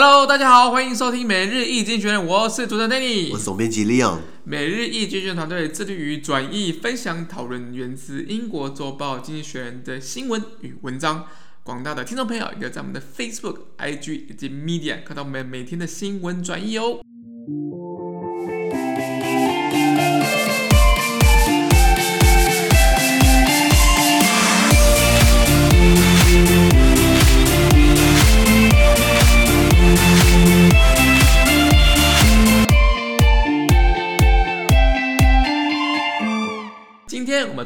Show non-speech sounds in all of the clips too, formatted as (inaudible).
Hello，大家好，欢迎收听每日易经济学人，我是主持人 Danny，我是总编辑 Leon。每日易经济学人团队致力于转译、分享、讨论源自英国周报《经济学人》的新闻与文章。广大的听众朋友也可以在我们的 Facebook、IG 以及 Media 看到我们每天的新闻转译哦。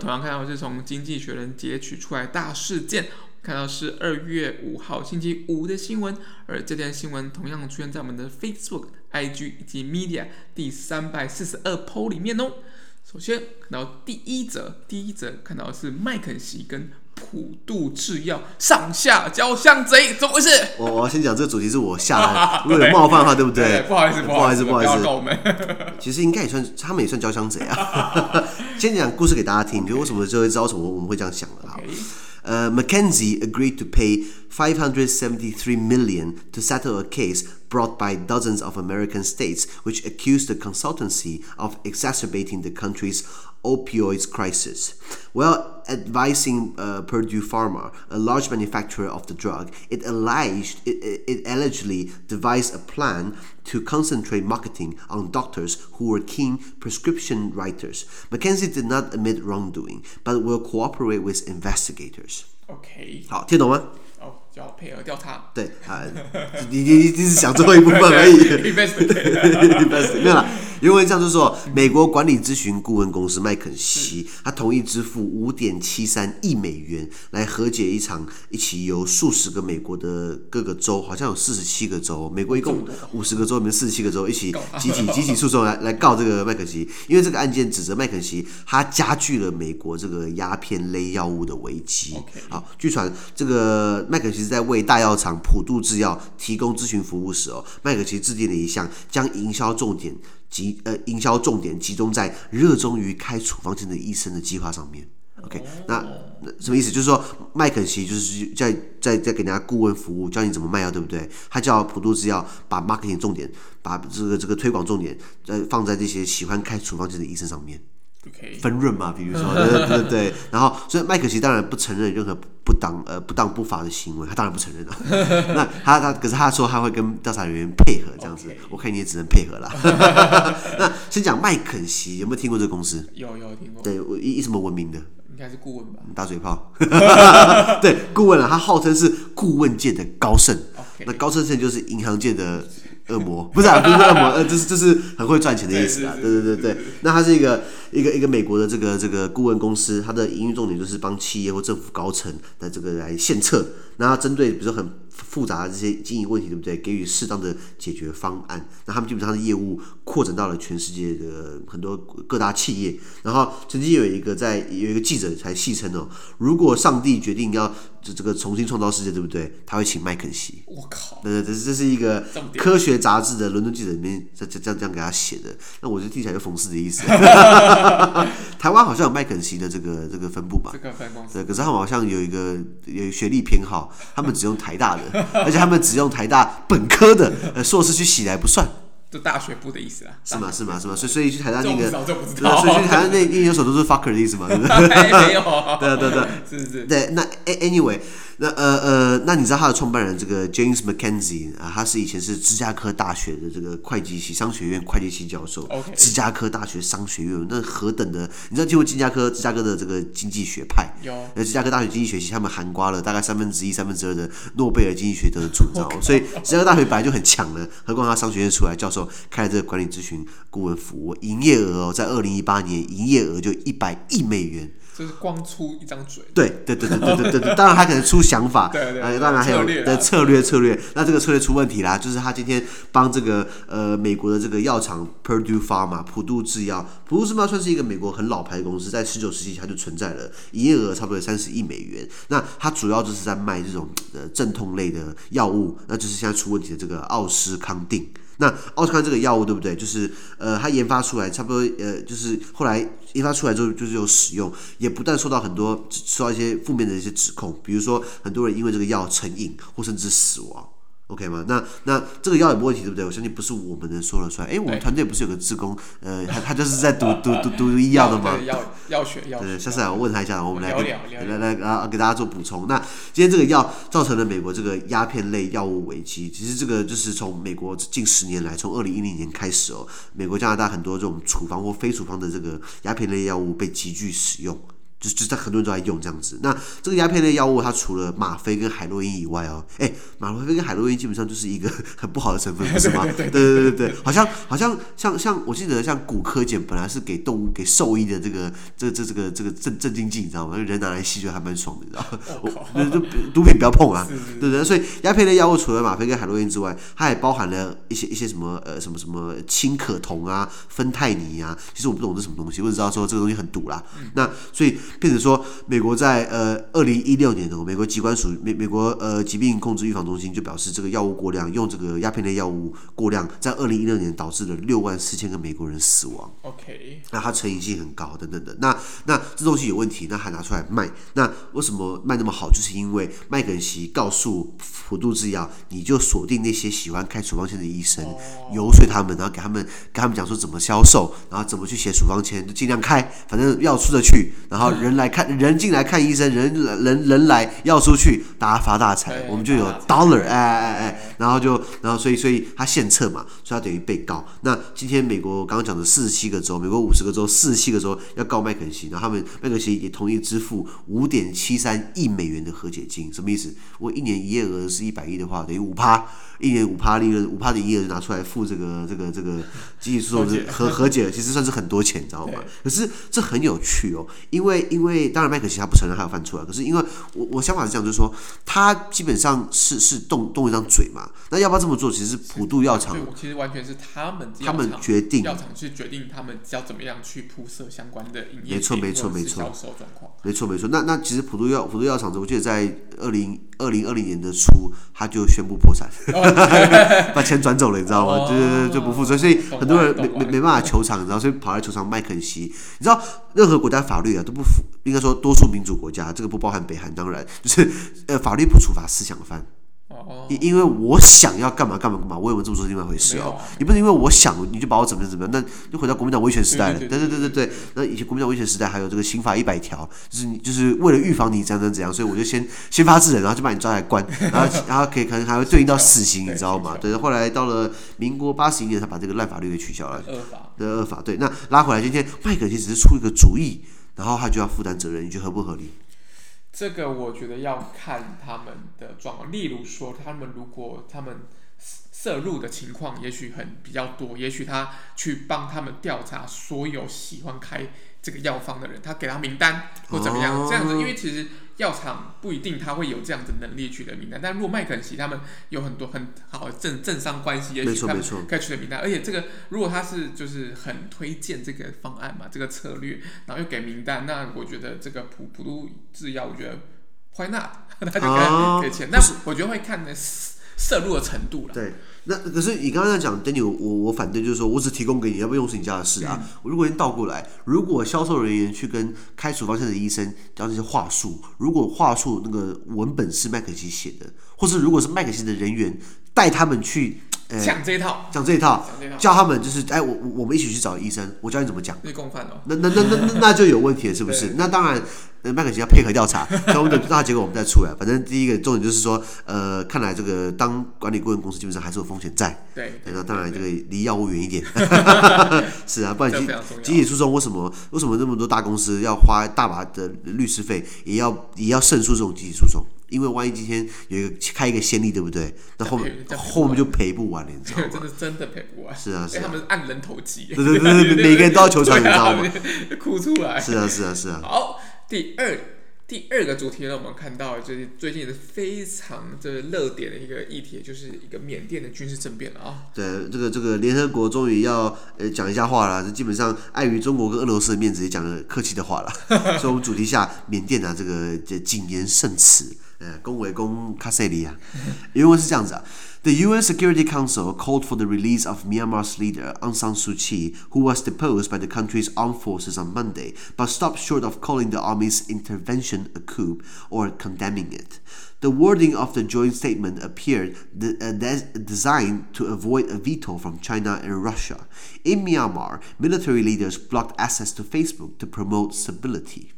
同样看到是从《经济学人》截取出来大事件，看到是二月五号星期五的新闻，而这条新闻同样出现在我们的 Facebook、IG 以及 Media 第三百四十二 PO 里面哦。首先看到第一则，第一则看到的是麦肯锡跟普渡制药上下交相贼，怎么回事？我我先讲这个主题是我下来，如果有冒犯的话，对不对？不好意思，不好意思，不好意思，我们其实应该也算，他们也算交相贼啊。先讲故事给大家听，就为什么就会知道什么我们会这样想的啊？呃、uh,，McKinsey agreed to pay 573 million to settle a case brought by dozens of American states, which accused the consultancy of exacerbating the country's opioids crisis. While advising uh, Purdue Pharma, a large manufacturer of the drug, it alleged it, it allegedly devised a plan to concentrate marketing on doctors who were keen prescription writers. McKinsey did not admit wrongdoing, but will cooperate with investigators. OK，好，听懂吗？ 哦，就要配合调查。对啊，你你你只是想最后一部分而已。没有啦。因为这样就是说，美国管理咨询顾问公司麦肯锡，他同意支付五点七三亿美元来和解一场一起由数十个美国的各个州，好像有四十七个州，美国一共五十个州里面四十七个州一起集体集体诉讼来来告这个麦肯锡，因为这个案件指责麦肯锡他加剧了美国这个鸦片类药物的危机。好，据传这个麦肯锡是在为大药厂普渡制药提供咨询服务时哦，麦肯锡制定了一项将营销重点。集呃，营销重点集中在热衷于开处方箋的医生的计划上面。OK，那那什么意思？就是说麦肯锡就是在在在给人家顾问服务，教你怎么卖药，对不对？他叫普渡制药把 marketing 重点，把这个这个推广重点，呃，放在这些喜欢开处方箋的医生上面。分润嘛，(laughs) 比如说，对对对对。然后，所以麦肯锡当然不承认任何。不当呃不当不法的行为，他当然不承认了。(laughs) 那他他可是他说他会跟调查人员配合这样子.我看你也只能配合了。(laughs) 那先讲麦肯锡，有没有听过这个公司？有有听过。对，以以什么闻名的？应该是顾问吧。大嘴炮。对，顾问啊，他号称是顾问界的高盛。那高盛现在就是银行界的。恶魔不是啊，不是恶魔，呃，这是这是很会赚钱的意思啊，对对对对。那他是一个一个一个美国的这个这个顾问公司，它的营运重点就是帮企业或政府高层的这个来献策，那针对比如说很复杂的这些经营问题，对不对？给予适当的解决方案。那他们基本上的业务扩展到了全世界的很多各大企业。然后曾经有一个在有一个记者才戏称哦，如果上帝决定要这这个重新创造世界，对不对？他会请麦肯锡。我靠！对对，这是这是一个科学杂志的伦敦记者里面这这这样这样给他写的。那我就听起来有讽刺的意思。(laughs) 台湾好像有麦肯锡的这个这个分布吧？这个分公司。对，可是他们好像有一个有学历偏好，他们只用台大的。(laughs) 而且他们只用台大本科的呃硕士去洗来不算，就大学部的意思啊？是吗？是吗？是吗？所以所以去台大那个，所以去台大那那研究所都是 fucker 的意思吗？对不对？(laughs) 没有，(laughs) 对对对，(laughs) 是是是，对。那 anyway。那呃呃，那你知道他的创办人这个 James McKenzie 啊，他是以前是芝加哥大学的这个会计系商学院会计系教授。Okay. 芝加哥大学商学院那何等的，你知道，经过芝加哥芝加哥的这个经济学派，有，那芝加哥大学经济学系他们含瓜了大概三分之一、三分之二的诺贝尔经济学得主，你知道所以芝加哥大学本来就很强了，何况他商学院出来教授开了这个管理咨询顾问服务，营业额哦，在二零一八年营业额就一百亿美元。就是光出一张嘴，对对对对对对对，当然他可能出想法，对 (laughs) 对，对，当然还有的策略策略，那这个策略出问题啦，就是他今天帮这个呃美国的这个药厂 Purdue Pharma 普渡制药，普渡制药算是一个美国很老牌的公司，在十九世纪它就存在了，营业额差不多三十亿美元，那它主要就是在卖这种呃镇痛类的药物，那就是现在出问题的这个奥斯康定。那奥斯康这个药物对不对？就是呃，它研发出来差不多呃，就是后来研发出来之后就是有使用，也不断受到很多受到一些负面的一些指控，比如说很多人因为这个药成瘾或甚至死亡。OK 吗？那那这个药有没问题，对不对？我相信不是我们能说了算。哎，我们团队不是有个志工，呃，他他就是在读读读读医药的吗？药药学药。对，下次来我问他一下，我们来来来啊，给大家做补充。那今天这个药造成了美国这个鸦片类药物危机。其实这个就是从美国近十年来，从二零一零年开始哦，美国加拿大很多这种处方或非处方的这个鸦片类药物被急剧使用。就就在很多人都在用这样子，那这个鸦片类药物它除了吗啡跟海洛因以外哦，哎，吗啡跟海洛因基本上就是一个 (laughs) 很不好的成分，不是吗？(laughs) 对对对对对，好像好像像像我记得像骨科碱本来是给动物给兽医的这个这这这个这个镇镇静剂，你知道吗？人拿来吸就还蛮爽的，你知道吗？(laughs) 我就毒品不要碰啊，对不对？所以鸦片类药物除了吗啡跟海洛因之外，它也包含了一些一些什么呃什么什么氢可酮啊、芬太尼啊，其实我不懂这什么东西，我只知道说这个东西很毒啦。那所以。变成说，美国在呃二零一六年的美国疾管署美美国呃疾病控制预防中心就表示，这个药物过量，用这个鸦片类药物过量，在二零一六年导致了六万四千个美国人死亡。OK，那它成瘾性很高，等等的。那那这东西有问题，那还拿出来卖，那为什么卖那么好？就是因为麦肯锡告诉普渡制药，你就锁定那些喜欢开处方签的医生，游说他们，然后给他们给他们讲说怎么销售，然后怎么去写处方签，就尽量开，反正药出得去，然后。人来看，人进来看医生，人人人来要出去，大家发大财，我们就有 dollar，哎哎哎，然后就，然后所以所以他献策嘛，所以他等于被告。那今天美国刚刚讲的四十七个州，美国五十个州，四十七个州要告麦肯锡，然后他们麦肯锡也同意支付五点七三亿美元的和解金，什么意思？我一年营业额是一百亿的话，等于五趴，一年五趴利润，五趴的营业额拿出来付这个这个这个经济诉讼和和解，其实算是很多钱，你知道吗？可是这很有趣哦，因为。因为当然麦肯锡他不承认他有犯错啊，可是因为我我想法是这样，就是说他基本上是是动动一张嘴嘛，那要不要这么做？其实普渡药厂，其实完全是他们他们决定，药厂去决定他们要怎么样去铺设相关的营业没错没错没错销售状况，没错没错。那那其实普渡药普渡药厂，我记得在二零二零二零年的初，他就宣布破产，(laughs) 把钱转走了，你知道吗？对对对，就不负责，所以很多人没没没办法求偿，你知道，所以跑来球场卖肯锡，你知道任何国家法律啊都不符。应该说，多数民主国家，这个不包含北韩，当然就是呃，法律不处罚思想犯。因因为我想要干嘛干嘛干嘛，我有没有这么做是另外一回事哦。你不是因为我想你就把我怎么样怎么样，那就回到国民党威权时代了。对对对对对，那以前国民党威权时代还有这个刑法一百条，就是你就是为了预防你怎样怎样怎样，所以我就先先发制人，然后就把你抓来关，然后然后可以可能还会对应到死刑，你知道吗？对，后来到了民国八十一年，他把这个烂法律给取消了。恶法。对，恶法。对，那拉回来，今天麦肯锡只是出一个主意。然后他就要负担责任，你觉得合不合理？这个我觉得要看他们的状况。例如说，他们如果他们涉入的情况也许很比较多，也许他去帮他们调查所有喜欢开这个药方的人，他给他名单或怎么样，哦、这样子，因为其实。药厂不一定他会有这样子能力取得名单，但如果麦肯锡他们有很多很好的政政商关系，也许他们可以取得名单。而且这个如果他是就是很推荐这个方案嘛，这个策略，然后又给名单，那我觉得这个普普渡制药，我觉得 why not？(laughs) 他就给给钱。那我觉得会看的涉入的程度了。对。那可是你刚刚在讲，Daniel，我我反对，就是说我只提供给你，要不用是你家的事啊。嗯、如果先倒过来，如果销售人员去跟开处方箋的医生讲这些话术，如果话术那个文本是麦肯锡写的，或是如果是麦肯锡的人员带他们去。讲这一套，讲这一套，教他们就是，哎，我我们一起去找医生，我教你怎么讲。那那那那那就有问题了，是不是？那当然，麦肯锡要配合调查，那我们等调查结果我们再出来。反正第一个重点就是说，呃，看来这个当管理顾问公司基本上还是有风险在。对。那当然这个离药物远一点。(laughs) (laughs) 是啊，不然集集体诉讼为什么为什么那么多大公司要花大把的律师费，也要也要胜诉这种集体诉讼？因为万一今天有一个开一个先例，对不对？那后面后面就赔不完了，你知道吗？(laughs) 真的真的赔不完。是啊，是啊。他们是按人头计。对对对对，每个人都要求偿，你知道吗？哭出来。是啊是啊是啊。好，第二第二个主题呢，我们看到就是最近是非常的热点的一个议题，就是一个缅甸的军事政变了啊。对，这个这个联合国终于要呃讲一下话了，基本上碍于中国跟俄罗斯的面子，也讲了客气的话了。(laughs) 所以，我们主题下缅甸啊，这个这谨言慎辞。呃，恭维恭卡塞里啊，原文是这样子啊。The UN Security Council called for the release of Myanmar's leader Aung San Suu Kyi, who was deposed by the country's armed forces on Monday, but stopped short of calling the army's intervention a coup or condemning it. The wording of the joint statement appeared de uh, designed to avoid a veto from China and Russia. In Myanmar, military leaders blocked access to Facebook to promote stability.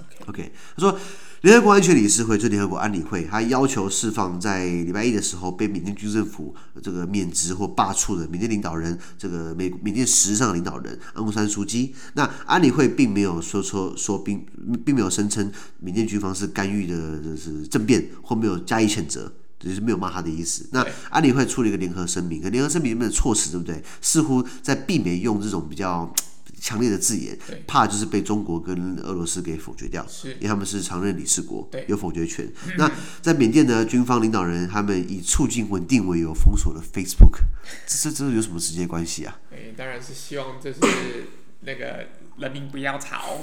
Okay. Okay. 他说。 联合国安全理事会，就联合国安理会，他要求释放在礼拜一的时候被缅甸军政府这个免职或罢黜的缅甸领导人，这个缅缅甸实质上的领导人昂山素姬。那安理会并没有说说说并并没有声称缅甸军方是干预的，就是政变或没有加以谴责，就是没有骂他的意思。那安理会出了一个联合声明，可联合声明里面的措辞对不对？似乎在避免用这种比较。强烈的字眼，怕就是被中国跟俄罗斯给否决掉，因为他们是常任理事国，有否决权。那在缅甸的军方领导人，他们以促进稳定为由封锁了 Facebook，这这有什么直接关系啊？诶，当然是希望就是 (coughs) 那个人民不要吵，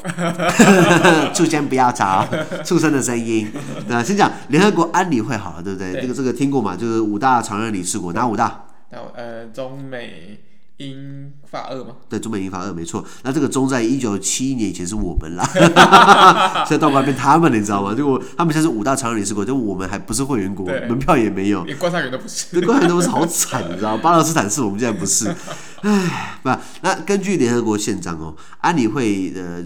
(laughs) 畜生不要吵，(laughs) 畜生的声音。那先讲联合国安理会好了，对不对？这个这个听过嘛？就是五大常任理事国，哪五大？呃，中美。英法二吗？对，中美英法二没错。那这个中在一九七一年以前是我们啦，(laughs) 现在倒过来变他们了，你知道吗？就他们现在是五大常任理事国，就我们还不是会员国，门票也没有，连观察员都不是，连观察员都不是，好惨，你知道吗？巴勒斯坦是我们现在不是。唉，不，那根据联合国宪章哦，安理会呃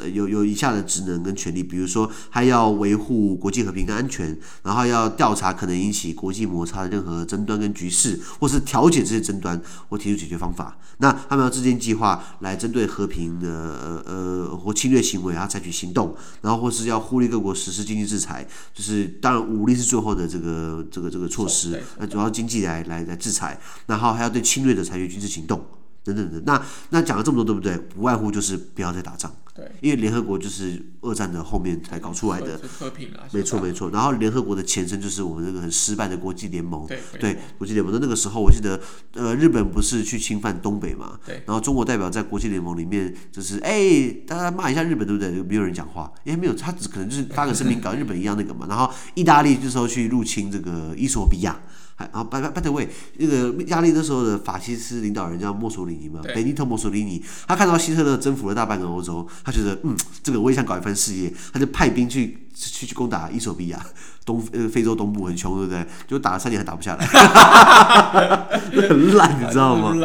呃有有以下的职能跟权利，比如说还要维护国际和平跟安全，然后要调查可能引起国际摩擦的任何争端跟局势，或是调解这些争端或提出解决方法。那他们要制定计划来针对和平的呃呃或侵略行为然后采取行动，然后或是要呼吁各国实施经济制裁，就是当然武力是最后的这个这个这个措施，那主要经济来来来制裁，然后还要对侵略者采取军事行动。等等的，那那讲了这么多，对不对？不外乎就是不要再打仗。对，因为联合国就是二战的后面才搞出来的，和平啊。没错没错。然后联合国的前身就是我们那个很失败的国际联盟。对对，国际联盟那那个时候，我记得呃，日本不是去侵犯东北嘛？对。然后中国代表在国际联盟里面就是哎，大家骂一下日本，对不对？没有人讲话，因为没有，他只可能就是发个声明 (laughs) 搞日本一样那个嘛。然后意大利这时候去入侵这个伊索比亚。然后，by by by the way，那个意大利那时候的法西斯领导人叫墨索里尼嘛，贝尼特·墨索里尼，他看到希特勒征服了大半个欧洲，他觉得嗯，这个我也想搞一番事业，他就派兵去去去攻打伊索比亚。(laughs) 东呃非洲东部很穷，对不对？就打了三年还打不下来，(laughs) 很烂，你知道吗？(laughs) 对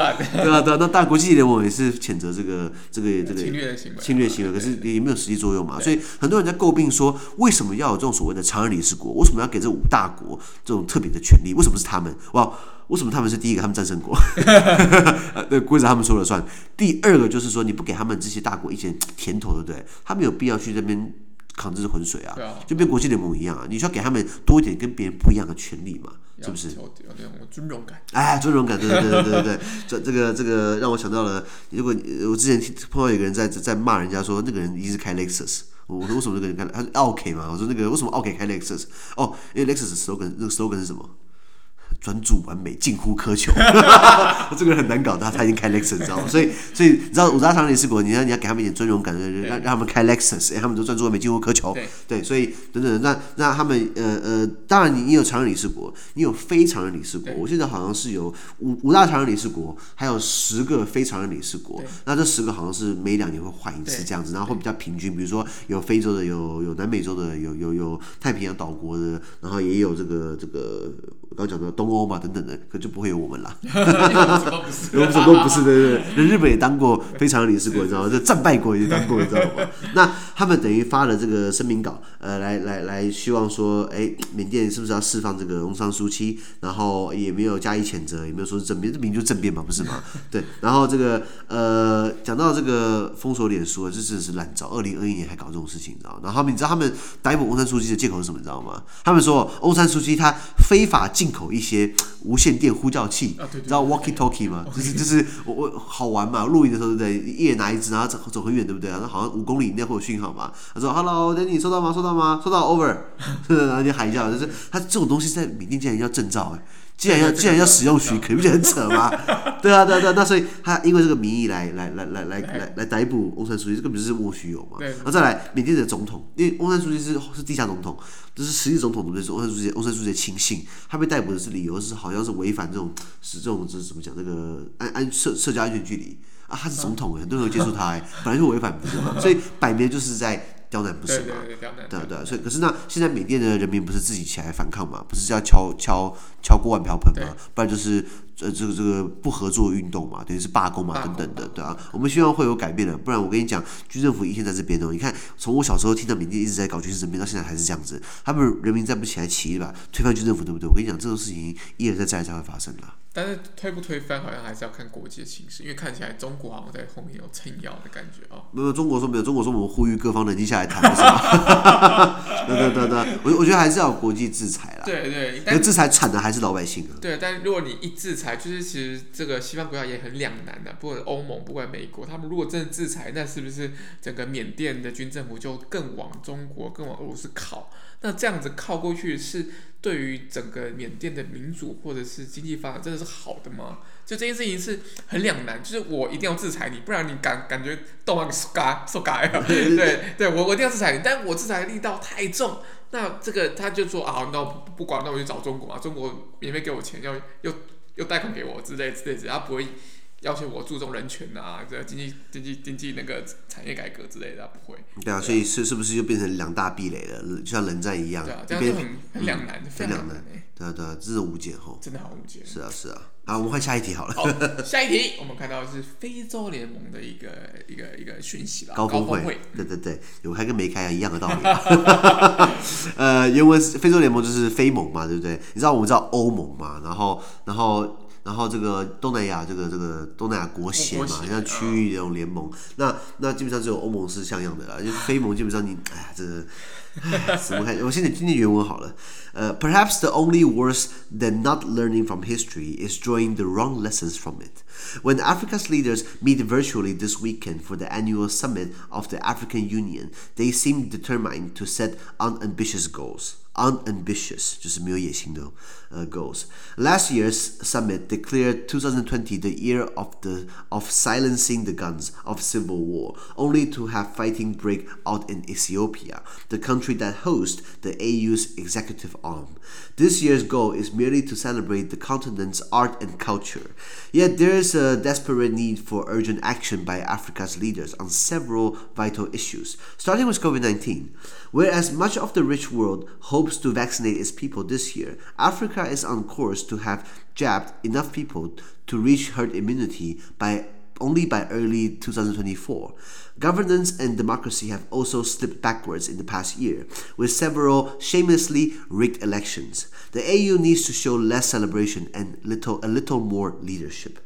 啊对啊，那当然国际联盟也是谴责这个这个这个侵略行为，侵略行为，可是也没有实际作用嘛。所以很多人在诟病说，为什么要有这种所谓的常任理事国？为什么要给这五大国这种特别的权利？为什么是他们？哇，为什么他们是第一个？他们战胜国，对，规则他们说了算。第二个就是说，你不给他们这些大国一些甜头，对不对？他们有必要去这边。扛这是浑水啊，就跟国际联盟一样啊，你需要给他们多一点跟别人不一样的权利嘛，是不是？有那种尊荣感。哎，尊荣感，对对对对对对，这这个这个让我想到了，如果我之前碰到一个人在在骂人家说那个人一直开 Lexus，我说为什么这个人开？他说奥 K 嘛？我说那个为什么奥 K 开 Lexus？哦，因为 Lexus slogan 那个 slogan 是什么？专注完美，近乎苛求。(laughs) 这个人很难搞，他他已经开 Lexus，你知道吗？所以所以你知道五大常任理事国，你要你要给他们一点尊荣感，让让他们开 Lexus，哎，他们都专注完美，近乎苛求。对，对，所以等等，那那他们呃呃，当然你你有常任理事国，你有非常任理事国。我记得好像是有五五大常任理事国，还有十个非常任理事国。那这十个好像是每两年会换一次这样子，然后会比较平均。比如说有非洲的，有有南美洲的，有有有太平洋岛国的，然后也有这个这个刚刚讲的东欧。欧嘛等等的，可就不会有我们了。我们什么不是？我们什么都不是，对对对。日本也当过非常任理事国，你知道吗？这战败国也当过，你知道吗？(laughs) 那他们等于发了这个声明稿，呃，来来来，希望说，哎，缅甸是不是要释放这个翁桑苏姬？然后也没有加以谴责，也没有说是政变，这明明就是政变嘛，不是吗？对。然后这个呃，讲到这个封锁脸书，这真的是烂招。二零二一年还搞这种事情，你知道吗？然后他们，你知道他们逮捕翁山苏姬的借口是什么？你知道吗？他们说翁山苏姬他非法进口一些。无线电呼叫器，你知道 walkie talkie 吗？就是就是我我好玩嘛，露营的时候对不对？一人拿一支，然后走走很远，对不对？然后好像五公里以内会有讯号嘛。他说：“Hello，Danny，收到吗？收到吗？收到，over。(laughs) ”然后就喊一下，就是他这种东西在缅甸竟然要证照哎，既然要既然要使用许可，不就很扯吗？(laughs) 对啊，对啊，对啊。那所以他因为这个名义来来来来来来来逮捕翁山书记，这个不是莫须有嘛？然后再来缅甸的总统，因为翁山书记是是地下总统，就是实际总统，对不对？是翁山书记翁山书记的亲信，他被逮捕的是理由是好像是违反这种是这种这是怎么讲？这个安安社社交安全距离啊，他是总统，很多人会接触他，(laughs) 本来就违反不是嘛？所以摆明就是在。刁难不是嘛？对对对，所以可是那现在缅甸的人民不是自己起来反抗嘛？不是要敲敲敲锅碗瓢盆嘛？不然就是呃这个这个不合作运动嘛，等于是罢工嘛等等的，对啊。我们希望会有改变的，不然我跟你讲，军政府一天在这边哦。你看，从我小时候听到缅甸一直在搞军事政变，到现在还是这样子，他们人民站不起来起义吧，推翻军政府，对不对？我跟你讲，这种事情一而再再而三会发生的。但是推不推翻，好像还是要看国际的形势，因为看起来中国好像在后面有撑腰的感觉哦。没有，中国说没有，中国说我们呼吁各方冷静下来谈，是吧？(laughs) 对对对对，我我觉得还是要有国际制裁啦。对对，因为制裁惨的还是老百姓啊。对，但如果你一制裁，就是其实这个西方国家也很两难的，不管欧盟，不管美国，他们如果真的制裁，那是不是整个缅甸的军政府就更往中国、更往俄罗斯靠？那这样子靠过去是？对于整个缅甸的民主或者是经济发展，真的是好的吗？就这件事情是很两难，就是我一定要制裁你，不然你感感觉动啊受嘎受嘎呀，(laughs) 对对，我我一定要制裁你，但我制裁的力道太重，那这个他就说啊，那我不管，那我就找中国啊，中国免费给我钱，要又又贷款给我之类之类之类，他不会。要求我注重人权啊，这经济经济经济那个产业改革之类的，不会。对啊，所以是是不是就变成两大壁垒了？就像冷战一样，对啊，这样就很很两难，非常难。对啊对啊，这是无解吼。真的好无解。是啊是啊，好，我们换下一题好了。好，下一题我们看到是非洲联盟的一个一个一个讯息了。高峰会。对对对，有开跟没开一样的道理。(laughs) (laughs) 呃，原文非洲联盟就是非盟嘛，对不对？你知道我们知道欧盟嘛？然后然后。然后这个东南亚这个这个东南亚国协嘛，像区域这种联盟，那那基本上只有欧盟是像样的啦，就是非盟基本上你哎呀这 (laughs) 个哎怎么看？我现在听听原文好了。呃、uh,，Perhaps the only worse than not learning from history is drawing the wrong lessons from it. When Africa's leaders meet virtually this weekend for the annual summit of the African Union, they seem determined to set unambitious goals unambitious 就是没有野心的呃 goals. Last year's summit declared 2020 the year of the of silencing the guns of civil war, only to have fighting break out in Ethiopia, the country that hosts the AU's executive arm. This year's goal is merely to celebrate the continent's art and culture. Yet there is a desperate need for urgent action by Africa's leaders on several vital issues, starting with COVID-19. Whereas much of the rich world hopes to vaccinate its people this year, Africa is on course to have jabbed enough people to reach herd immunity by only by early 2024. Governance and democracy have also slipped backwards in the past year, with several shamelessly rigged elections. The AU needs to show less celebration and little a little more leadership.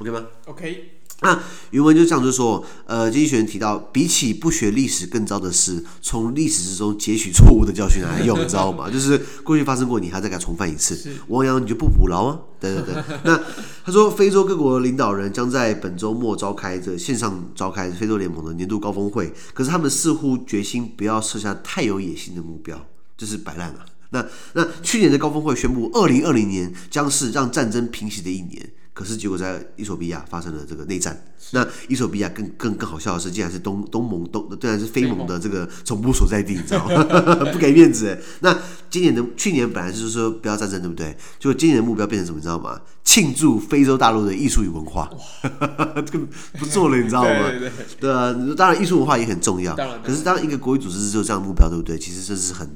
OK 吗？OK。那原文就这样，就说，呃，经济学人提到，比起不学历史，更糟的是从历史之中截取错误的教训来用，你知道吗？(laughs) 就是过去发生过，你还在给它重犯一次，王阳你就不捕牢啊？对对对。(laughs) 那他说，非洲各国领导人将在本周末召开这线上召开非洲联盟的年度高峰会，可是他们似乎决心不要设下太有野心的目标，就是摆烂了。那那去年的高峰会宣布，二零二零年将是让战争平息的一年。可是结果在伊索比亚发生了这个内战。那伊索比亚更更更好笑的是，竟然是东东盟东，竟然是非盟的这个总部所在地，你知道吗？(laughs) (laughs) 不给面子。那今年的去年本来就是说不要战争，对不对？就今年的目标变成什么？你知道吗？庆祝非洲大陆的艺术与文化，(laughs) 这个不做了，你知道吗？对，对，对啊，当然艺术文化也很重要。可是当一个国际组织只有这样的目标，对不对？其实这是很。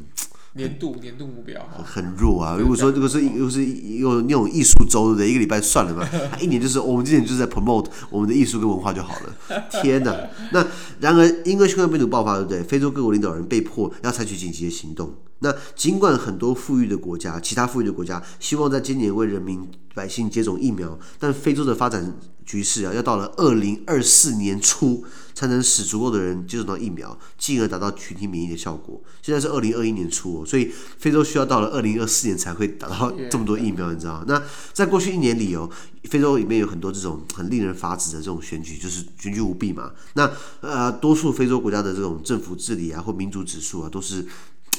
年度年度目标很弱啊！如果说如果是又是又那种艺术周的一个礼拜算了嘛，(laughs) 一年就是我们今年就是在 promote 我们的艺术跟文化就好了。(laughs) 天哪！那然而因为新冠病毒爆发，对不对？非洲各国领导人被迫要采取紧急的行动。那尽管很多富裕的国家，其他富裕的国家希望在今年为人民百姓接种疫苗，但非洲的发展局势啊，要到了二零二四年初才能使足够的人接种到疫苗，进而达到群体免疫的效果。现在是二零二一年初，哦所以非洲需要到了二零二四年才会达到这么多疫苗，你知道吗？那在过去一年里哦，非洲里面有很多这种很令人发指的这种选举，就是选举舞弊嘛。那呃，多数非洲国家的这种政府治理啊，或民主指数啊，都是。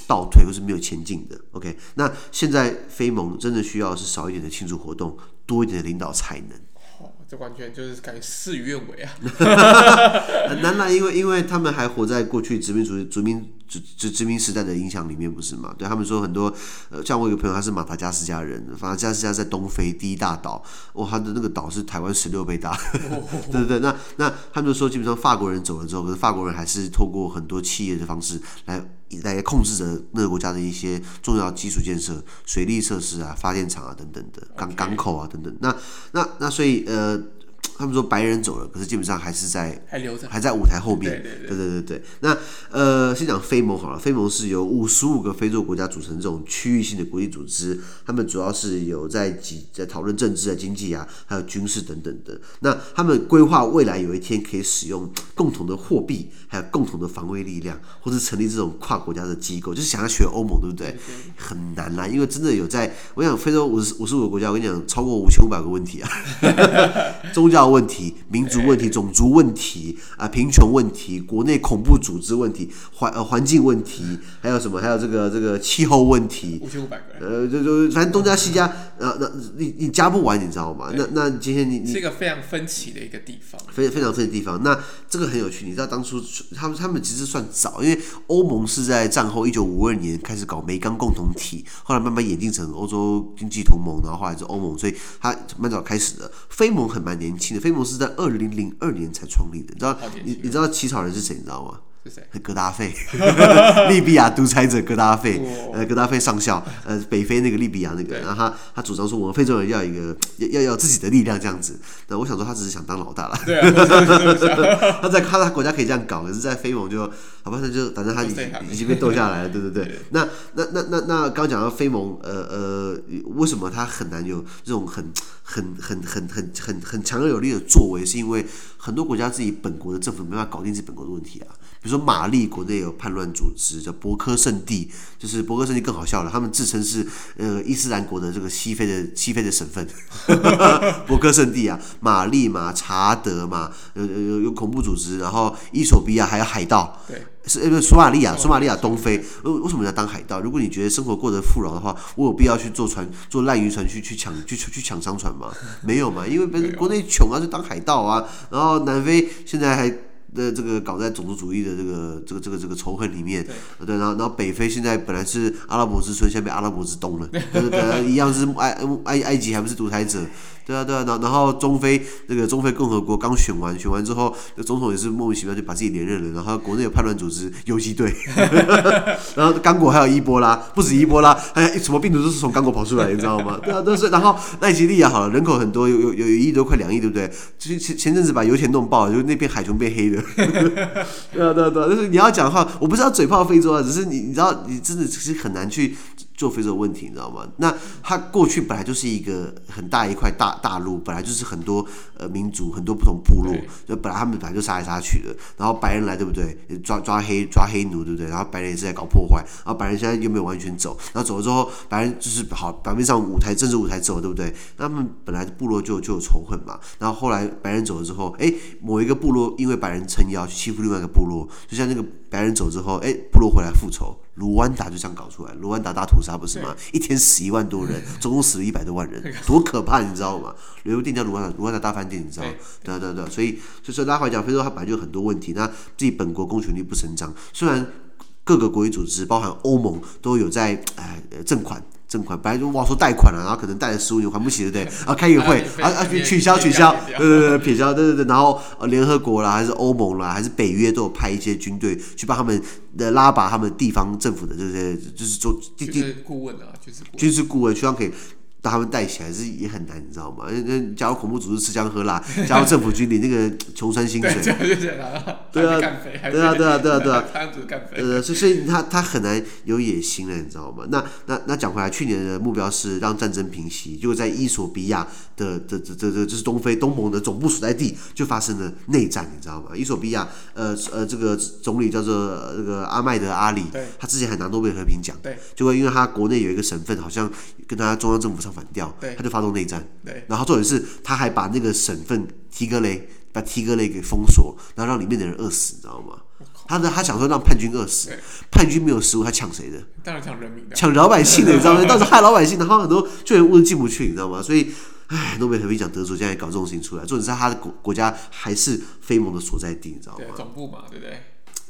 倒退或是没有前进的，OK？那现在非盟真的需要是少一点的庆祝活动，多一点的领导才能。这完全就是感觉事与愿违啊！(laughs) 很难啦，因为因为他们还活在过去殖民主义、殖民殖殖殖民时代的影响里面，不是嘛？对他们说很多，呃，像我有个朋友，他是马达加斯加人，马达加斯加在东非第一大岛，哇，他的那个岛是台湾十六倍大，哦、(laughs) 对对对。那那他们就说，基本上法国人走了之后，可是法国人还是透过很多企业的方式来来控制着那个国家的一些重要基础建设、水利设施啊、发电厂啊等等的港港口啊等等。那那那所以呃。他们说白人走了，可是基本上还是在还留着，还在舞台后面。对对对，对对对对。那呃，先讲非盟好了，非盟是由五十五个非洲国家组成这种区域性的国际组织，他们主要是有在几在讨论政治啊、经济啊，还有军事等等的。那他们规划未来有一天可以使用共同的货币，还有共同的防卫力量，或者成立这种跨国家的机构，就是想要学欧盟，对不对？很难啦，因为真的有在，我想非洲五十五十五个国家，我跟你讲，超过五千五百个问题啊，(laughs) 宗教。问题、民族问题、种族问题啊、贫穷问题、国内恐怖组织问题、环呃环境问题，还有什么？还有这个这个气候问题。五千五百个。呃，就就反正东加西加，呃，那你你加不完，你知道吗？那那今天你你是一个非常分歧的一个地方，非非常分歧的地方。那这个很有趣，你知道当初他们他们其实算早，因为欧盟是在战后一九五二年开始搞煤钢共同体，后来慢慢演进成欧洲经济同盟，然后后来是欧盟，所以它蛮早开始的。非盟很蛮年轻的。非盟是在二零零二年才创立的，你知道？你你知道起草人是谁？你知道吗？是谁？戈达费，(laughs) 利比亚独裁者戈达费，呃，戈达费上校，呃，北非那个利比亚那个，然后他他主张说，我们非洲人要一个要要要自己的力量这样子。那我想说，他只是想当老大了。对啊，(laughs) 他在他的国家可以这样搞，可是，在非盟就好吧，那就反正他已经已经被斗下来了，对对对。那那那那那刚讲到非盟，呃呃，为什么他很难有这种很很很很很很很强而有力的作为？是因为很多国家自己本国的政府没办法搞定自己本国的问题啊。比如说，马利国内有叛乱组织叫博科圣地，就是博科圣地更好笑了，他们自称是呃伊斯兰国的这个西非的西非的省份，博科圣地啊，马利嘛，查德嘛，有有有恐怖组织，然后伊索比亚还有海盗，对，是呃索马利亚，索马利亚东非，为为什么要当海盗？如果你觉得生活过得富饶的话，我有必要去坐船坐烂渔船去去抢去去抢商船吗？(laughs) 没有嘛，因为本国内穷啊，就当海盗啊，然后南非现在还。的这个搞在种族主义的这个这个这个这个仇恨里面，对，对，然后然后北非现在本来是阿拉伯之春，现在被阿拉伯之冬了，对对对，一样是埃埃埃及还不是独裁者。对啊，对啊，然然后中非那个中非共和国刚选完，选完之后，总统也是莫名其妙就把自己连任了。然后国内有叛乱组织游击队 (laughs) (laughs) 然后刚果还有伊波拉，不止伊波拉，还有什么病毒都是从刚果跑出来，你知道吗？对啊，都是。然后奈及利亚好了，人口很多，有有有一亿多，快两亿，对不对？前前前阵子把油田弄爆了，就那片海豚变黑的。(laughs) 对啊，对啊，对啊，就是你要讲的话，我不是要嘴炮非洲啊，只是你你知道，你真的其实很难去。做非洲问题，你知道吗？那它过去本来就是一个很大一块大大陆，本来就是很多呃民族，很多不同部落，就本来他们本来就杀来杀去的。然后白人来，对不对？抓抓黑抓黑奴，对不对？然后白人也是在搞破坏。然后白人现在又没有完全走，然后走了之后，白人就是好表面上舞台政治舞台走，对不对？那他们本来部落就就有仇恨嘛。然后后来白人走了之后，哎，某一个部落因为白人撑腰去欺负另外一个部落，就像那个白人走之后，哎，部落回来复仇。卢旺达就这样搞出来，卢旺达大屠杀不是吗？一天死一万多人，(laughs) 总共死了一百多万人，多可怕，你知道吗？旅游店叫卢旺达，卢旺达大饭店，你知道吗？对对对，所以所以说拉回来讲，非洲它本来就有很多问题，那自己本国公权力不伸张，虽然各个国际组织，包含欧盟，都有在哎赠款。赠款本来就哇说贷款了，然后可能贷了十五年还不起，对不对？然 (laughs) 后开一个会啊啊取消取消，对对对撇消，对对对。然后呃联合国啦，还是欧盟啦，还是北约都有派一些军队去帮他们的拉拔他们地方政府的这些，就是做就是顾问啊，就是军事顾问，希望可以。把他们带起来是也很难，你知道吗？(laughs) 那那加入恐怖组织吃香喝辣，(laughs) 加入政府军领那个 (laughs) 穷酸薪水，对啊，对啊，对啊，对啊，对啊，呃，所以所以他他很难有野心了，你知道吗？那那那讲回来，去年的目标是让战争平息，就在伊索比亚的的这这这就是东非东盟的总部所在地，就发生了内战，你知道吗？伊索比亚呃呃这个总理叫做这个阿麦德阿里，他之前还拿诺贝尔和平奖，对，结果因为他国内有一个省份好像跟他中央政府上。反调，他就发动内战，对然后重点是他还把那个省份提格雷把提格雷给封锁，然后让里面的人饿死，你知道吗？他呢他想说让叛军饿死，叛军没有食物，他抢谁的？当然抢人民的，抢老百姓的，你知道吗？(laughs) 当时害老百姓，然后很多救援物资进不去，你知道吗？所以。哎，诺贝尔和平奖得主现在搞这种事情出来，重点是他的国国家还是非盟的所在地，你知道吗？对，总部嘛，对不对？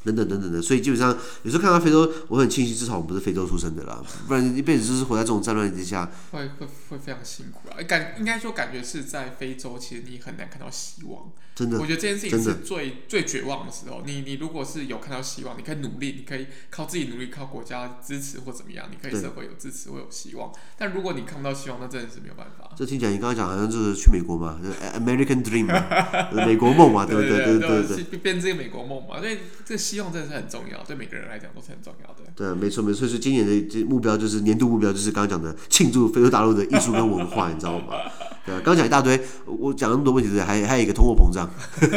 等等等等的，所以基本上有时候看到非洲，我很庆幸，至少我们不是非洲出生的啦，不然一辈子就是活在这种战乱之下，会会会非常辛苦啊！感应该说感觉是在非洲，其实你很难看到希望。真的，我觉得这件事情是最最绝望的时候。你你如果是有看到希望，你可以努力，你可以靠自己努力，靠国家支持或怎么样，你可以社会有支持，会有希望。但如果你看不到希望，那真的是没有办法。这听起来你刚刚讲好像就是去美国嘛，American Dream 嘛，美国梦嘛，对不对？对 (laughs) 对对对，变这个美国梦嘛，所以这个希望真的是很重要，对每个人来讲都是很重要的。对，没错没错。所以今年的目标就是年度目标，就是刚刚讲的庆祝非洲大陆的艺术跟文化，你知道吗？对，刚讲一大堆，我讲那么多问题，对，还还有一个通货膨胀。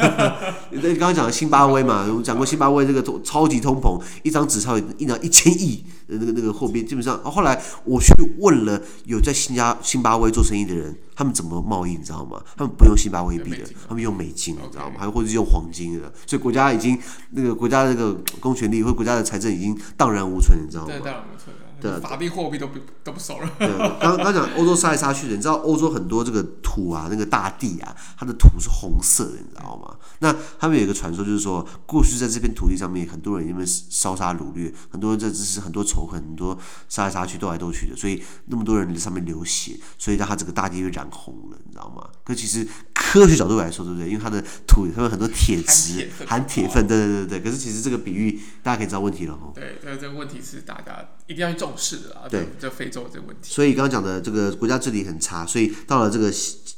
(laughs) 你刚刚讲的辛巴威嘛，我们讲过辛巴威这个通超级通膨，一张纸钞印了一千亿的那个那个货币，基本上后来我去问了有在新加辛巴威做生意的人，他们怎么贸易，你知道吗？他们不用辛巴威币的，他们用美金，你知道吗？还或者是用黄金的，所以国家已经那个国家的那个公权力或国家的财政已经荡然无存，你知道吗？荡然无存。对，法币货币都不都不熟了。对，刚刚讲欧洲杀来杀去的，你知道欧洲很多这个土啊，那个大地啊，它的土是红色的，你知道吗？那他们有一个传说，就是说过去在这片土地上面，很多人因为烧杀掳掠，很多人在这是很多仇恨，很多杀来杀去，斗来斗去的，所以那么多人在上面流血，所以让它这个大地被染红了，你知道吗？可其实科学角度来说，对不对？因为它的土它有很多铁质，含铁分，对对对对。可是其实这个比喻大家可以知道问题了哦。对，这个这个问题是大家一定要去重视的啊。对，这非洲这个问题。所以刚刚讲的这个国家治理很差，所以到了这个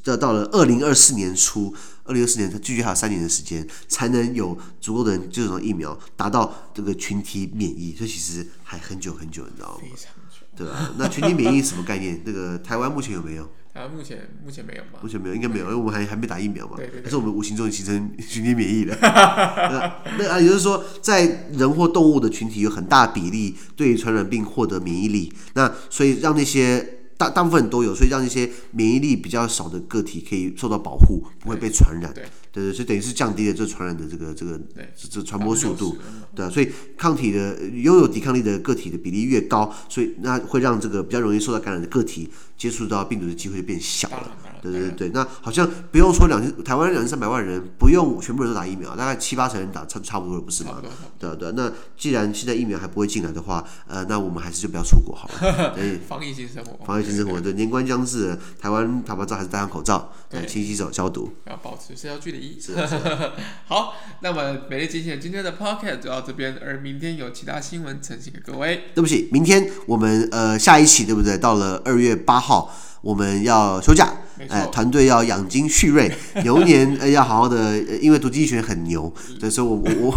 到到了二零二四年初，二零二四年它距离还有三年的时间，才能有足够的人接种疫苗，达到这个群体免疫。所以其实还很久很久，你知道吗？非常久。对啊，那群体免疫什么概念？那个台湾目前有没有？啊，目前目前没有吧？目前没有，应该没有，因为我们还还没打疫苗嘛。对对对。但是我们无形中形成 (laughs) 群体免疫了。(laughs) 那那啊，也就是说，在人或动物的群体有很大比例对传染病获得免疫力。那所以让那些大大部分都有，所以让那些免疫力比较少的个体可以受到保护，不会被传染。对，所以等于是降低了这传染的这个这个这传播速度。对啊，所以抗体的拥有抵抗力的个体的比例越高，所以那会让这个比较容易受到感染的个体接触到病毒的机会就变小了。对对对，那好像不用说两千台湾两千三百万人不用全部人都打疫苗，大概七八成人打差差不多了，不是吗？对对，那既然现在疫苗还不会进来的话，呃，那我们还是就不要出国好了。(laughs) 对，防疫新生活，防疫新生活。对，年关将至，台湾台湾照还是戴上口罩，对，勤洗手消毒，要保持社交距离。是。(laughs) 好，那么美丽极限今天的 Pocket 就到这边，而明天有其他新闻呈现给各位。对不起，明天我们呃下一期对不对？到了二月八号，我们要休假。哎，团队要养精蓄锐，牛年呃要好好的，因为读经济学很牛，所以我我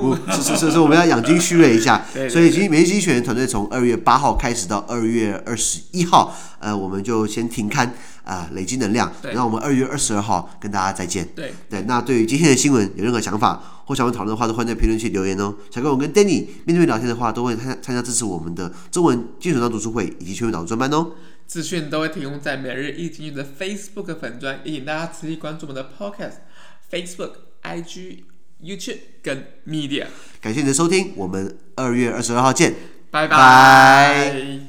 我，我是是是，(laughs) 我们要养精蓄锐一下。所以经济学团队从二月八号开始到二月二十一号，呃，我们就先停刊啊，累积能量。然后我们二月二十二号跟大家再见。对对，那对于今天的新闻有任何想法或想要讨论的话，都欢迎在评论区留言哦。想跟我跟 Danny 面对面聊天的话，都会参参加支持我们的中文基础上读书会以及全民导读专班哦。资讯都会提供在每日一经的 Facebook 粉专，也请大家持续关注我们的 Podcast、Facebook、IG、YouTube 跟 Media。感谢你的收听，我们二月二十二号见，拜拜。